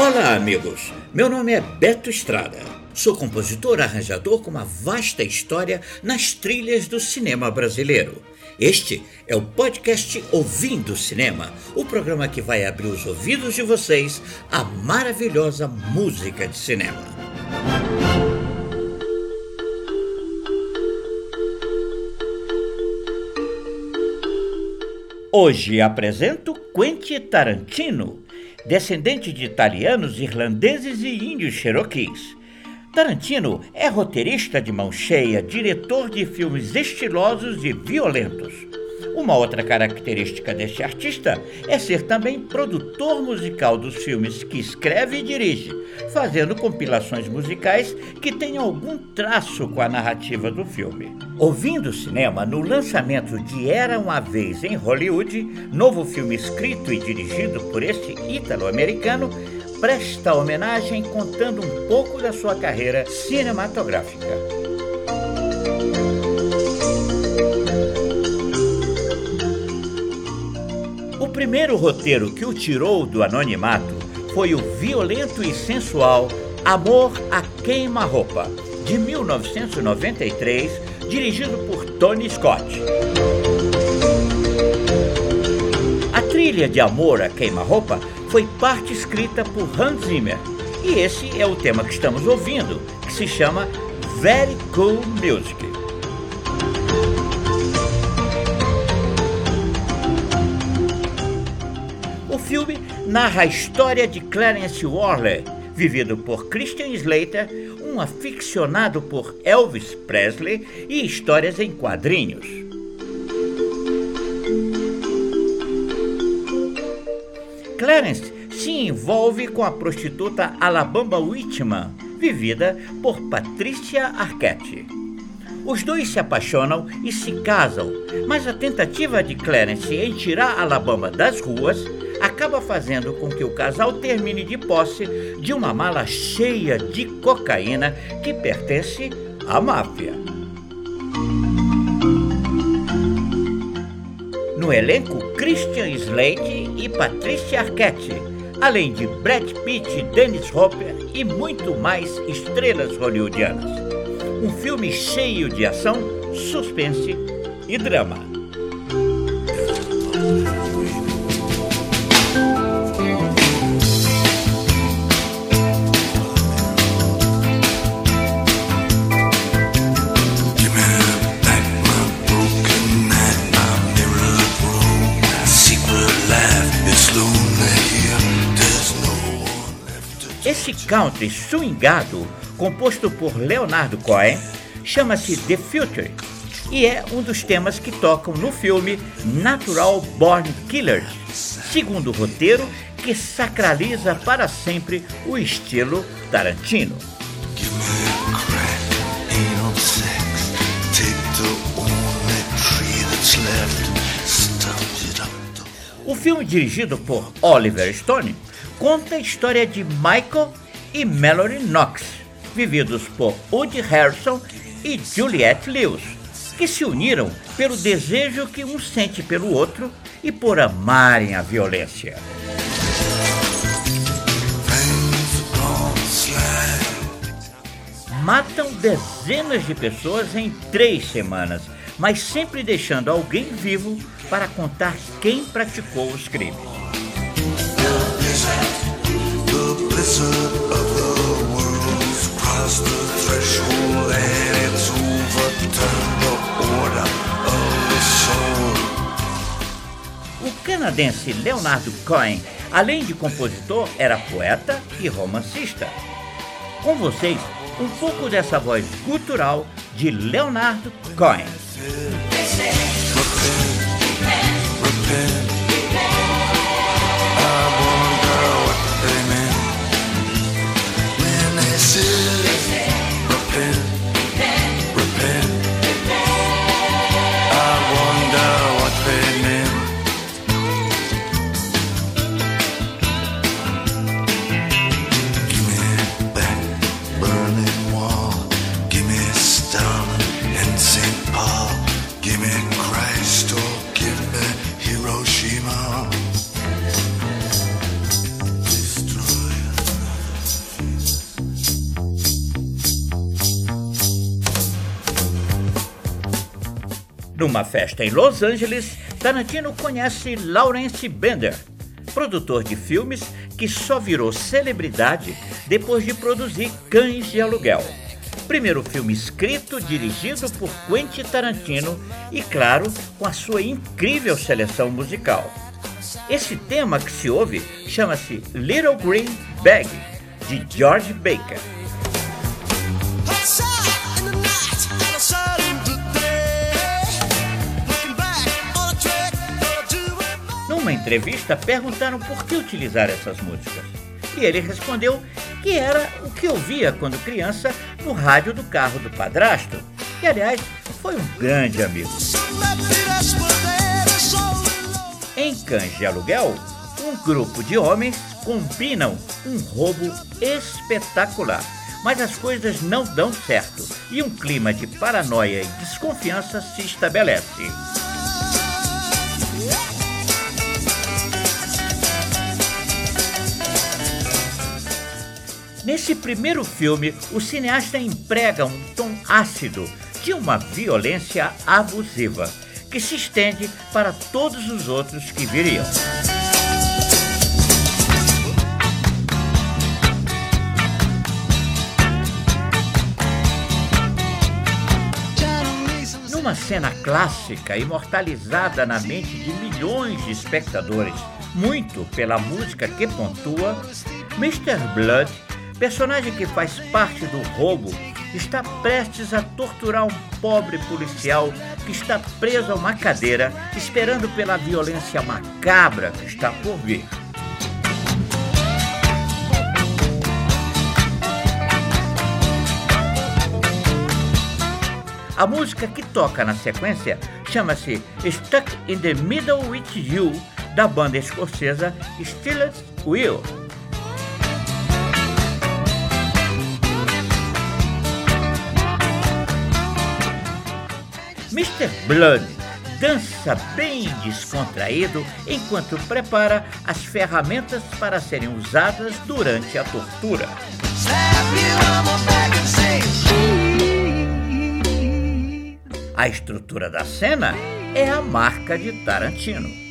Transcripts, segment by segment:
Olá, amigos. Meu nome é Beto Estrada. Sou compositor arranjador com uma vasta história nas trilhas do cinema brasileiro. Este é o podcast Ouvindo Cinema, o programa que vai abrir os ouvidos de vocês à maravilhosa música de cinema. Hoje apresento Quentin Tarantino descendente de italianos, irlandeses e índios cherokees. Tarantino é roteirista de mão cheia, diretor de filmes estilosos e violentos. Uma outra característica deste artista é ser também produtor musical dos filmes que escreve e dirige, fazendo compilações musicais que tenham algum traço com a narrativa do filme. Ouvindo cinema, no lançamento de Era uma Vez em Hollywood, novo filme escrito e dirigido por este ítalo-americano, presta homenagem contando um pouco da sua carreira cinematográfica. Primeiro roteiro que o tirou do anonimato foi o violento e sensual Amor a Queima-Roupa, de 1993, dirigido por Tony Scott. A trilha de Amor a Queima-Roupa foi parte escrita por Hans Zimmer, e esse é o tema que estamos ouvindo, que se chama Very Cool Music. Filme narra a história de Clarence Worley, vivido por Christian Slater, um aficionado por Elvis Presley e histórias em quadrinhos. Clarence se envolve com a prostituta Alabama Whitman, vivida por Patricia Arquette. Os dois se apaixonam e se casam, mas a tentativa de Clarence em tirar Alabama das ruas acaba fazendo com que o casal termine de posse de uma mala cheia de cocaína que pertence à máfia. No elenco, Christian Slade e Patricia Arquette, além de Brad Pitt, Dennis Hopper e muito mais estrelas hollywoodianas. Um filme cheio de ação, suspense e drama. Esse country swingado, composto por Leonardo Cohen, chama-se The Future e é um dos temas que tocam no filme Natural Born Killers, segundo o roteiro que sacraliza para sempre o estilo Tarantino. O filme dirigido por Oliver Stone conta a história de Michael e Mallory Knox, vividos por Woody Harrison e Juliette Lewis, que se uniram pelo desejo que um sente pelo outro e por amarem a violência. Matam dezenas de pessoas em três semanas, mas sempre deixando alguém vivo para contar quem praticou os crimes. Canadense Leonardo Cohen, além de compositor, era poeta e romancista. Com vocês, um pouco dessa voz gutural de Leonardo Cohen. Numa festa em Los Angeles, Tarantino conhece Lawrence Bender, produtor de filmes que só virou celebridade depois de produzir Cães de Aluguel. Primeiro filme escrito, dirigido por Quentin Tarantino e, claro, com a sua incrível seleção musical. Esse tema que se ouve chama-se Little Green Bag, de George Baker. Numa entrevista, perguntaram por que utilizar essas músicas. E ele respondeu que era o que ouvia quando criança no rádio do carro do padrasto, que aliás foi um grande amigo. Em de Aluguel, um grupo de homens combinam um roubo espetacular. Mas as coisas não dão certo e um clima de paranoia e desconfiança se estabelece. Nesse primeiro filme, o cineasta emprega um tom ácido de uma violência abusiva, que se estende para todos os outros que viriam. Numa cena clássica, imortalizada na mente de milhões de espectadores, muito pela música que pontua, Mr. Blood Personagem que faz parte do roubo está prestes a torturar um pobre policial que está preso a uma cadeira, esperando pela violência macabra que está por vir. A música que toca na sequência chama-se Stuck in the Middle with You, da banda escocesa Steelers Wheel. Mr. Blood dança bem descontraído enquanto prepara as ferramentas para serem usadas durante a tortura. A estrutura da cena é a marca de Tarantino.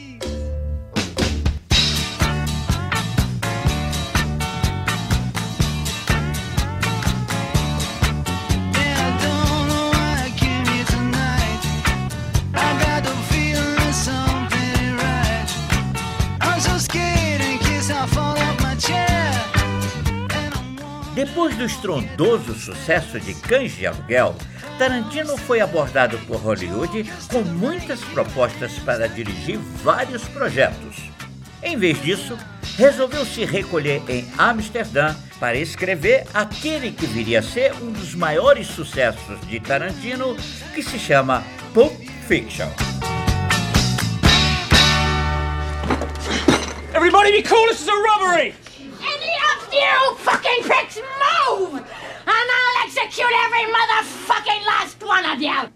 Depois do estrondoso sucesso de Cães de Aluguel, Tarantino foi abordado por Hollywood com muitas propostas para dirigir vários projetos. Em vez disso, resolveu se recolher em Amsterdã para escrever aquele que viria a ser um dos maiores sucessos de Tarantino, que se chama Pulp Fiction. Everybody be cool, this is a robbery! You fucking pricks move! And I'll execute every motherfucking last one of you!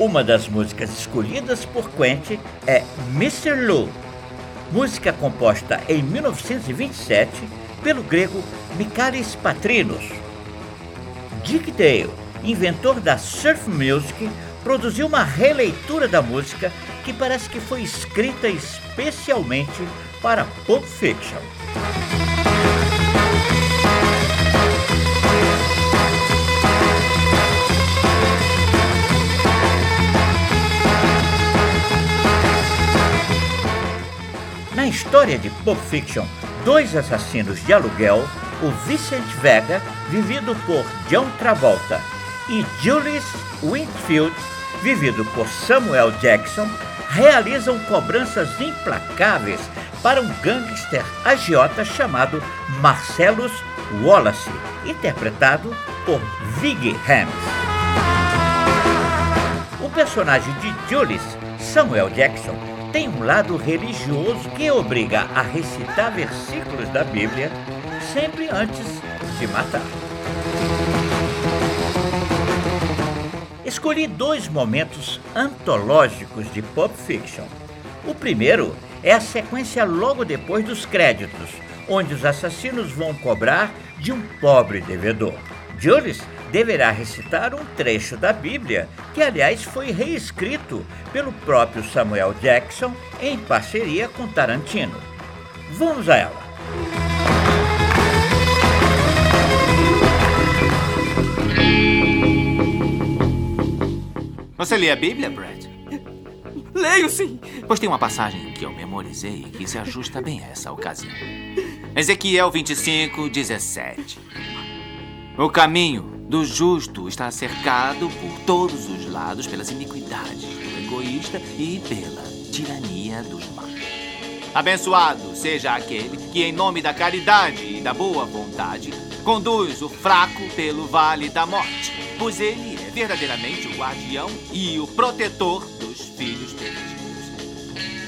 Uma das músicas escolhidas por Quentin é Mr. Lou, música composta em 1927 pelo grego Michalis Patrinos. Dick Dale, inventor da surf music, produziu uma releitura da música que parece que foi escrita especialmente para Pulp Fiction. Na história de Pulp Fiction, dois assassinos de aluguel, o Vincent Vega, vivido por John Travolta, e Julius Winfield, vivido por Samuel Jackson, realizam cobranças implacáveis para um gangster agiota chamado Marcellus Wallace, interpretado por Vig Hams. O personagem de Julius, Samuel Jackson, tem um lado religioso que obriga a recitar versículos da Bíblia sempre antes de matar. Escolhi dois momentos antológicos de Pulp Fiction. O primeiro é a sequência logo depois dos créditos, onde os assassinos vão cobrar de um pobre devedor. Jules deverá recitar um trecho da Bíblia, que aliás foi reescrito pelo próprio Samuel Jackson em parceria com Tarantino. Vamos a ela. Você lê a Bíblia, Brad? Leio sim. Pois tem uma passagem que eu memorizei que se ajusta bem a essa ocasião. Ezequiel 25, 17. O caminho do justo está cercado por todos os lados pelas iniquidades do egoísta e pela tirania dos maus. Abençoado seja aquele que, em nome da caridade e da boa vontade, conduz o fraco pelo vale da morte, pois ele verdadeiramente o guardião e o protetor dos filhos perdidos.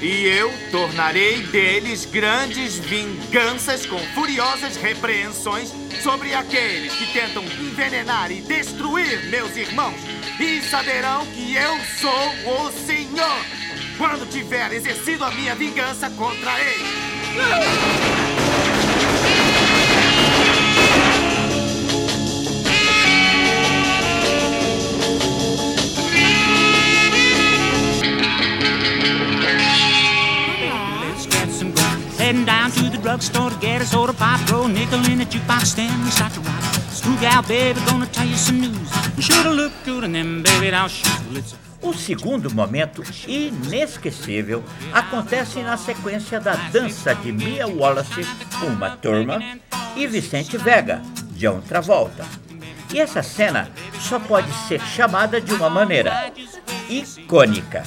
E eu tornarei deles grandes vinganças com furiosas repreensões sobre aqueles que tentam envenenar e destruir meus irmãos. E saberão que eu sou o Senhor quando tiver exercido a minha vingança contra eles. Heading down to the drugstore to get a soda pop, throw a nickel in jukebox and start to rock. Baby, gonna tell you some news. You shoulda looked good and then, baby, a O segundo momento inesquecível acontece na sequência da dança de Mia Wallace, Uma Thurman e Vicente Vega, John Travolta. E essa cena só pode ser chamada de uma maneira icônica.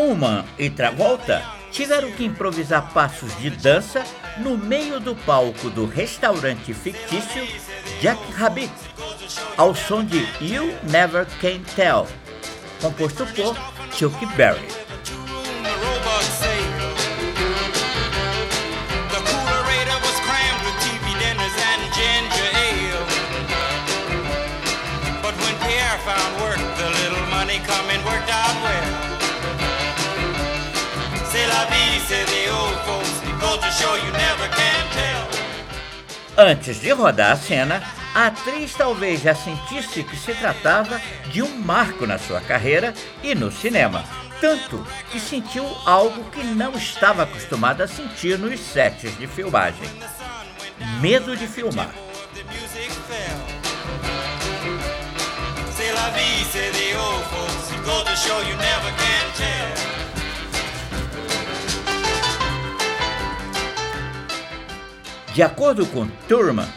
Uma e Travolta tiveram que improvisar passos de dança no meio do palco do restaurante fictício Jack Rabbit, ao som de You Never Can Tell, composto por Chuck Berry. Found work, the little money coming worked out well. Antes de rodar a cena, a atriz talvez já sentisse que se tratava de um marco na sua carreira e no cinema. Tanto que sentiu algo que não estava acostumada a sentir nos sets de filmagem: medo de filmar. C'est la vie, the old folks. It goes to show you never can tell. De acordo com Turman,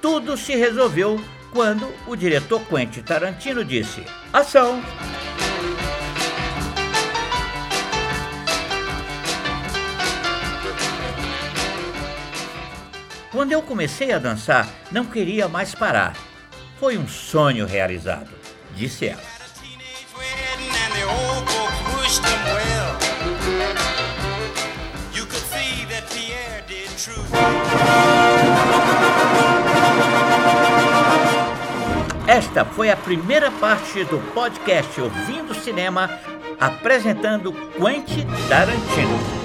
tudo se resolveu quando o diretor Quentin Tarantino disse: Ação! Quando eu comecei a dançar, não queria mais parar. Foi um sonho realizado, disse ela. Esta foi a primeira parte do podcast Ouvindo Cinema, apresentando Quentin Tarantino.